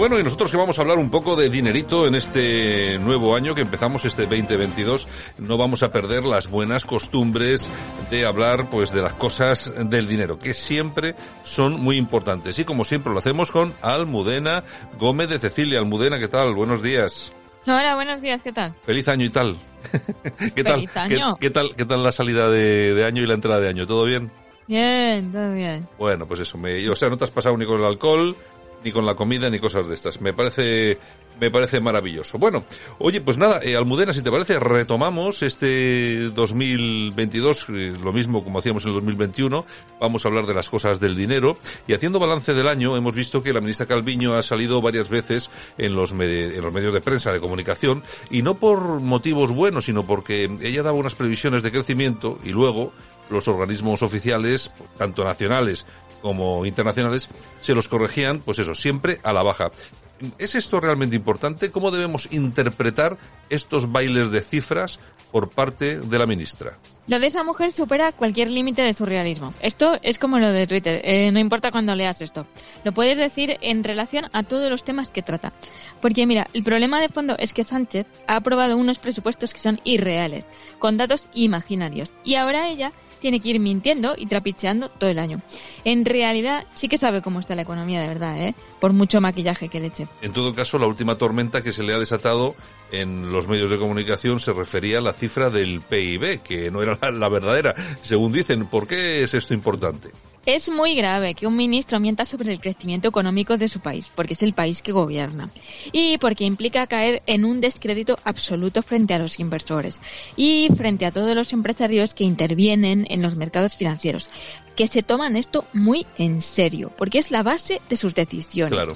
Bueno, y nosotros que vamos a hablar un poco de dinerito en este nuevo año que empezamos este 2022, no vamos a perder las buenas costumbres de hablar pues de las cosas del dinero, que siempre son muy importantes. Y como siempre lo hacemos con Almudena Gómez de Cecilia. Almudena, ¿qué tal? Buenos días. Hola, buenos días, ¿qué tal? Feliz año y tal. ¿Qué Feliz tal? año. ¿Qué, qué tal? ¿Qué tal la salida de, de año y la entrada de año? ¿Todo bien? Bien, todo bien. Bueno, pues eso, me, o sea, no te has pasado ni con el alcohol, ni con la comida, ni cosas de estas. Me parece, me parece maravilloso. Bueno, oye, pues nada, eh, Almudena, si te parece, retomamos este 2022, eh, lo mismo como hacíamos en el 2021. Vamos a hablar de las cosas del dinero. Y haciendo balance del año, hemos visto que la ministra Calviño ha salido varias veces en los, en los medios de prensa, de comunicación, y no por motivos buenos, sino porque ella daba unas previsiones de crecimiento y luego los organismos oficiales, tanto nacionales como internacionales, se los corregían, pues eso, siempre a la baja. ¿Es esto realmente importante? ¿Cómo debemos interpretar estos bailes de cifras por parte de la ministra? Lo de esa mujer supera cualquier límite de surrealismo. Esto es como lo de Twitter, eh, no importa cuando leas esto. Lo puedes decir en relación a todos los temas que trata. Porque mira, el problema de fondo es que Sánchez ha aprobado unos presupuestos que son irreales, con datos imaginarios. Y ahora ella tiene que ir mintiendo y trapicheando todo el año. En realidad sí que sabe cómo está la economía de verdad, ¿eh? Por mucho maquillaje que le eche. En todo caso, la última tormenta que se le ha desatado en los medios de comunicación se refería a la cifra del PIB, que no era la, la verdadera, según dicen. ¿Por qué es esto importante? Es muy grave que un ministro mienta sobre el crecimiento económico de su país, porque es el país que gobierna, y porque implica caer en un descrédito absoluto frente a los inversores y frente a todos los empresarios que intervienen en los mercados financieros, que se toman esto muy en serio, porque es la base de sus decisiones. Claro.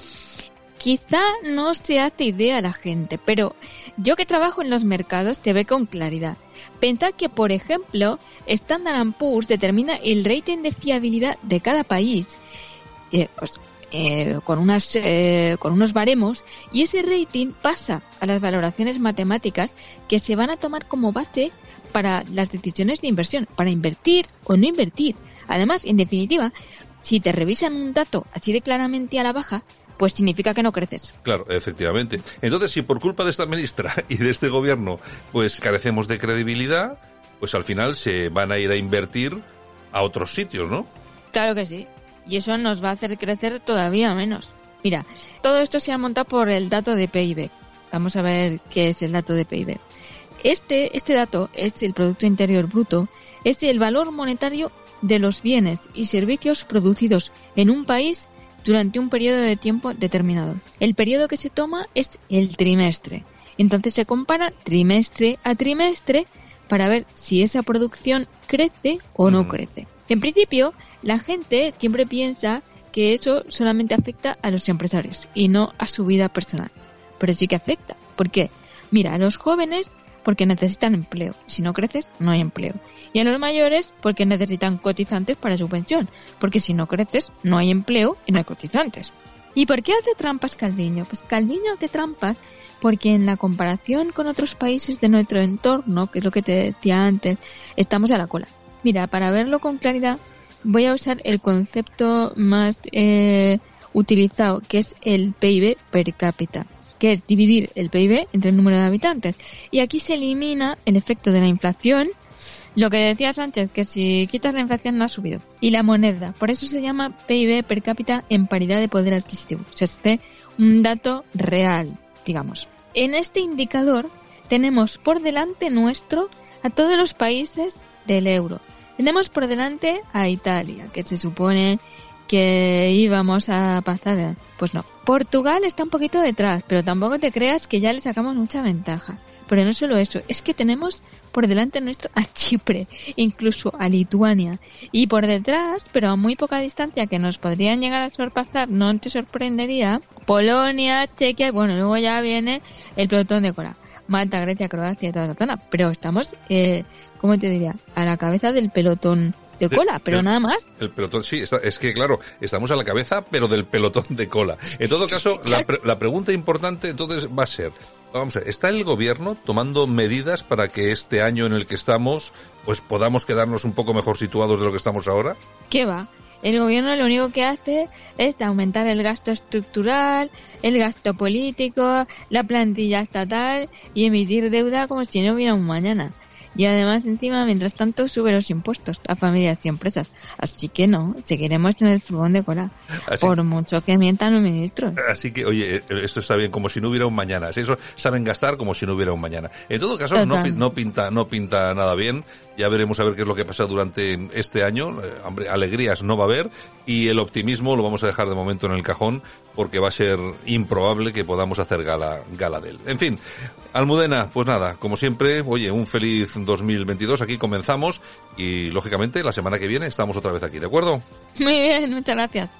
Quizá no se hace idea la gente, pero yo que trabajo en los mercados te ve con claridad. Pensad que, por ejemplo, Standard Poor's determina el rating de fiabilidad de cada país eh, eh, con, unas, eh, con unos baremos y ese rating pasa a las valoraciones matemáticas que se van a tomar como base para las decisiones de inversión, para invertir o no invertir. Además, en definitiva, si te revisan un dato así de claramente a la baja, pues significa que no creces. Claro, efectivamente. Entonces, si por culpa de esta ministra y de este gobierno, pues carecemos de credibilidad, pues al final se van a ir a invertir a otros sitios, ¿no? Claro que sí. Y eso nos va a hacer crecer todavía menos. Mira, todo esto se ha montado por el dato de PIB. Vamos a ver qué es el dato de PIB. Este, este dato es el Producto Interior Bruto, es el valor monetario de los bienes y servicios producidos en un país durante un periodo de tiempo determinado. El periodo que se toma es el trimestre. Entonces se compara trimestre a trimestre para ver si esa producción crece o no Ujú. crece. En principio, la gente siempre piensa que eso solamente afecta a los empresarios y no a su vida personal. Pero sí que afecta. ¿Por qué? Mira, a los jóvenes porque necesitan empleo. Si no creces, no hay empleo. Y a los mayores porque necesitan cotizantes para su pensión. Porque si no creces, no hay empleo y no hay cotizantes. ¿Y por qué hace trampas Calviño? Pues Calviño hace trampas porque en la comparación con otros países de nuestro entorno, que es lo que te decía antes, estamos a la cola. Mira, para verlo con claridad, voy a usar el concepto más eh, utilizado, que es el PIB per cápita, que es dividir el PIB entre el número de habitantes. Y aquí se elimina el efecto de la inflación, lo que decía Sánchez, que si quitas la inflación no ha subido. Y la moneda, por eso se llama PIB per cápita en paridad de poder adquisitivo. O sea, es un dato real, digamos. En este indicador tenemos por delante nuestro a todos los países del euro. Tenemos por delante a Italia, que se supone que íbamos a pasar. Pues no. Portugal está un poquito detrás, pero tampoco te creas que ya le sacamos mucha ventaja. Pero no solo eso, es que tenemos por delante nuestro a Chipre, incluso a Lituania. Y por detrás, pero a muy poca distancia que nos podrían llegar a sorpasar, no te sorprendería, Polonia, Chequia, y bueno, luego ya viene el pelotón de cola. Malta, Grecia, Croacia y toda la zona. Pero estamos, eh, ¿cómo te diría? A la cabeza del pelotón de cola, pero nada más. El pelotón, sí, es que claro, estamos a la cabeza, pero del pelotón de cola. En todo caso, la, la pregunta importante entonces va a ser, vamos a ver, ¿está el gobierno tomando medidas para que este año en el que estamos, pues podamos quedarnos un poco mejor situados de lo que estamos ahora? ¿Qué va? El gobierno lo único que hace es aumentar el gasto estructural, el gasto político, la plantilla estatal y emitir deuda como si no hubiera un mañana. Y además, encima, mientras tanto, sube los impuestos a familias y empresas. Así que no, seguiremos en el furgón de cola. por mucho que mientan los ministros. Así que, oye, esto está bien, como si no hubiera un mañana. Eso saben gastar como si no hubiera un mañana. En todo caso, no, no, pinta, no pinta nada bien. Ya veremos a ver qué es lo que pasa durante este año. Eh, hombre, alegrías no va a haber y el optimismo lo vamos a dejar de momento en el cajón porque va a ser improbable que podamos hacer gala, gala de él. En fin, Almudena, pues nada, como siempre, oye, un feliz 2022. Aquí comenzamos y, lógicamente, la semana que viene estamos otra vez aquí, ¿de acuerdo? Muy bien, muchas gracias.